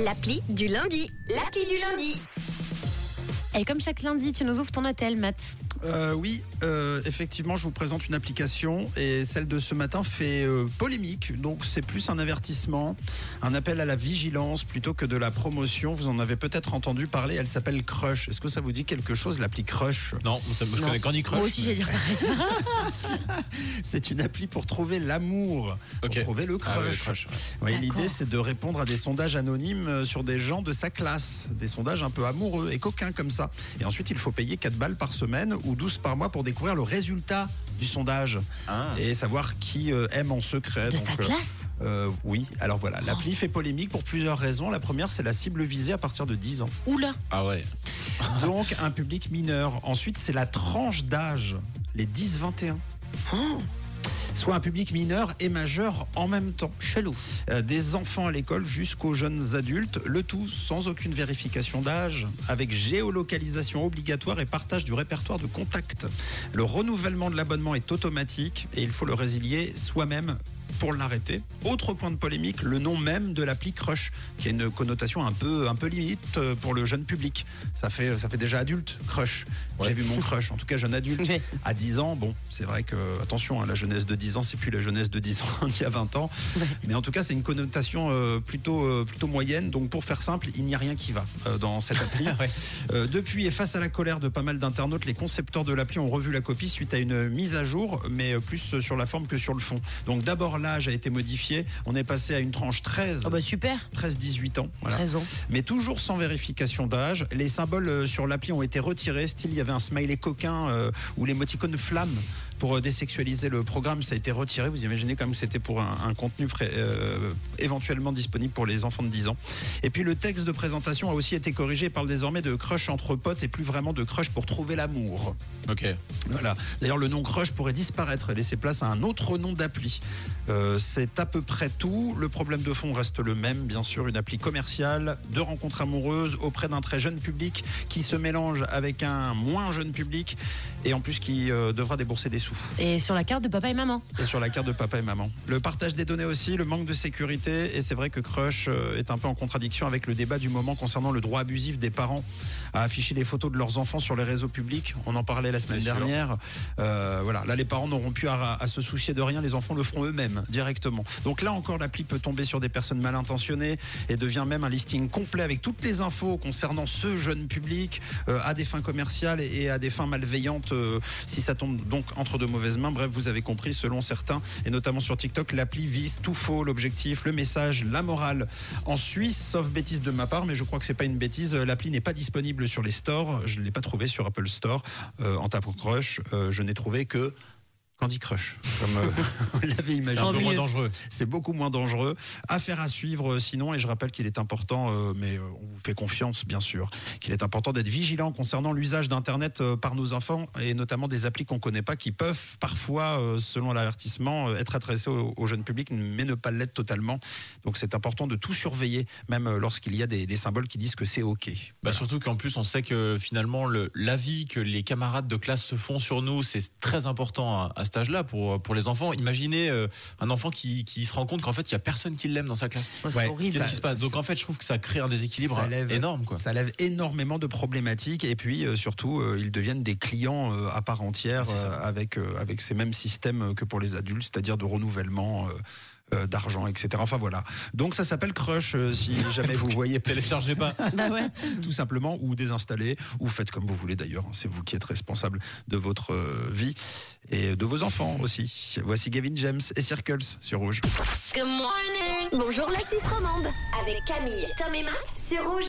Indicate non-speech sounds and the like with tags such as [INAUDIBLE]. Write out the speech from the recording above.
L'appli du lundi. L'appli du lundi. Et comme chaque lundi, tu nous ouvres ton hôtel, Matt. Euh, oui, euh, effectivement, je vous présente une application et celle de ce matin fait euh, polémique. Donc, c'est plus un avertissement, un appel à la vigilance plutôt que de la promotion. Vous en avez peut-être entendu parler. Elle s'appelle Crush. Est-ce que ça vous dit quelque chose, l'appli Crush? Non, je Non. connais Candy Crush. Moi aussi, j'ai dire pareil. [LAUGHS] C'est une appli pour trouver l'amour, Ok. pour trouver le Ah ouais, crush. le crush, ouais. Oui, D'accord. L'idée, c'est de répondre à des sondages anonymes euh, sur des gens de sa classe, des sondages un peu amoureux et coquins comme ça. Et ensuite, il faut payer 4 balles par semaine ou 12 par mois pour découvrir le résultat du sondage Ah. et savoir qui euh, aime en secret. De Donc, sa euh, classe euh, Oui, alors voilà, l'appli fait polémique pour plusieurs raisons. La première, c'est la cible visée à partir de 10 ans. Oula Ah ouais. [LAUGHS] Donc, un public mineur. Ensuite, c'est la tranche d'âge, les 10-21. Soit un public mineur et majeur en même temps. Chelou. Euh, des enfants à l'école jusqu'aux jeunes adultes, le tout sans aucune vérification d'âge, avec géolocalisation obligatoire et partage du répertoire de contacts. Le renouvellement de l'abonnement est automatique et il faut le résilier soi-même pour l'arrêter. Autre point de polémique, le nom même de l'appli Crush, qui a une connotation un peu, un peu limite euh, pour le jeune public. Ça fait, ça fait déjà adulte, Crush. Ouais. J'ai vu mon crush, en tout cas jeune adulte. [LAUGHS] À 10 ans, bon, c'est vrai que, attention, hein, la jeunesse de 10 ans, c'est plus la jeunesse de 10 [LAUGHS] ans d'il y a 20 ans. Mais en tout cas, c'est une connotation euh, plutôt, euh, plutôt moyenne. Donc, pour faire simple, il n'y a rien qui va euh, dans cette appli. [LAUGHS] Euh, depuis, et face à la colère de pas mal d'internautes, les concepteurs de l'appli ont revu la copie suite à une mise à jour, mais plus sur la forme que sur le fond. Donc, d'abord, l'âge a été modifié. On est passé à une tranche 13. Oh bah super. 13-18 ans. Voilà. 13 ans. Mais toujours sans vérification d'âge. Les symboles sur l'appli ont été retirés. Style, il y avait un smiley coquin ou l'émoticône flamme pour euh, désexualiser le programme. Ça a été retiré. Vous imaginez que c'était pour un, un contenu pré- euh, éventuellement disponible pour les enfants de 10 ans. Et puis le texte de présentation a aussi été corrigé. Il parle désormais de crush entre potes et plus vraiment de crush pour trouver l'amour. Ok. Voilà. D'ailleurs, le nom Crush pourrait disparaître et laisser place à un autre nom d'appli. Euh, c'est à peu près tout. Le problème de fond reste le même, bien sûr, une appli commerciale de rencontres amoureuses auprès d'un très jeune public qui se mélange avec un moins jeune public et en plus qui euh, devra débourser des sous. Et sur la carte de papa et maman. Et sur la carte de papa et maman. Le partage des données aussi, le manque de sécurité. Et c'est vrai que Crush euh, est un peu en contradiction avec le débat du moment concernant le droit abusif des parents à afficher les photos de leurs enfants sur les réseaux publics. On en parlait la semaine dernière. Euh, voilà, là les parents n'auront plus à, à se soucier de rien, les enfants le feront eux-mêmes directement. Donc là encore, l'appli peut tomber sur des personnes mal intentionnées et devient même un listing complet avec toutes les infos concernant ce jeune public euh, à des fins commerciales et, et à des fins malveillantes euh, si ça tombe donc entre de mauvaises mains. Bref, vous avez compris, selon certains, et notamment sur TikTok, l'appli vise tout faux, l'objectif, le message, la morale. En Suisse, sauf bêtise de ma part, mais je crois que c'est pas une bêtise, euh, l'appli n'est pas disponible sur les stores. Je ne l'ai pas trouvé sur Apple Store euh, en tapant Crush. euh, je n'ai trouvé que Candy Crush, comme euh, [LAUGHS] vous l'avez C'est imaginé. un peu mieux. moins dangereux. C'est beaucoup moins dangereux. Affaire à suivre euh, sinon, et je rappelle qu'il est important, euh, mais on vous fait confiance bien sûr, qu'il est important d'être vigilant concernant l'usage d'Internet par nos enfants et notamment des applis qu'on connaît pas qui peuvent parfois, selon l'avertissement, être adressés au, au jeune public, mais ne pas l'être totalement. Donc c'est important de tout surveiller, même lorsqu'il y a des, des symboles qui disent que c'est OK. Bah Voilà. surtout qu'en plus on sait que finalement le- l'avis que les camarades de classe se font sur nous c'est très important à, à cet âge-là pour pour les enfants. Imaginez euh, un enfant qui, qui se rend compte qu'en fait il y a personne qui l'aime dans sa classe. Oh, Ouais. horrible. Qu'est-ce qui se passe? Donc en fait je trouve que ça crée un déséquilibre lève- énorme quoi. Ça lève énormément de problématiques et puis euh, surtout euh, ils deviennent des clients euh, à part entière euh, avec euh, avec ces mêmes systèmes euh, que pour les adultes, c'est-à-dire de renouvellement. Euh, d'argent, etc. Enfin voilà. Donc ça s'appelle Crush euh, si [LAUGHS] jamais vous voyez Téléchargez pas. [LAUGHS] Bah ouais. tout simplement ou désinstaller ou faites comme vous voulez d'ailleurs. hein. C'est vous qui êtes responsable de votre euh, vie et de vos enfants aussi. Voici Gavin James et Circles sur Rouge. Good morning. Bonjour la Suisse romande. Avec Camille, Tom et Matt, c'est rouge.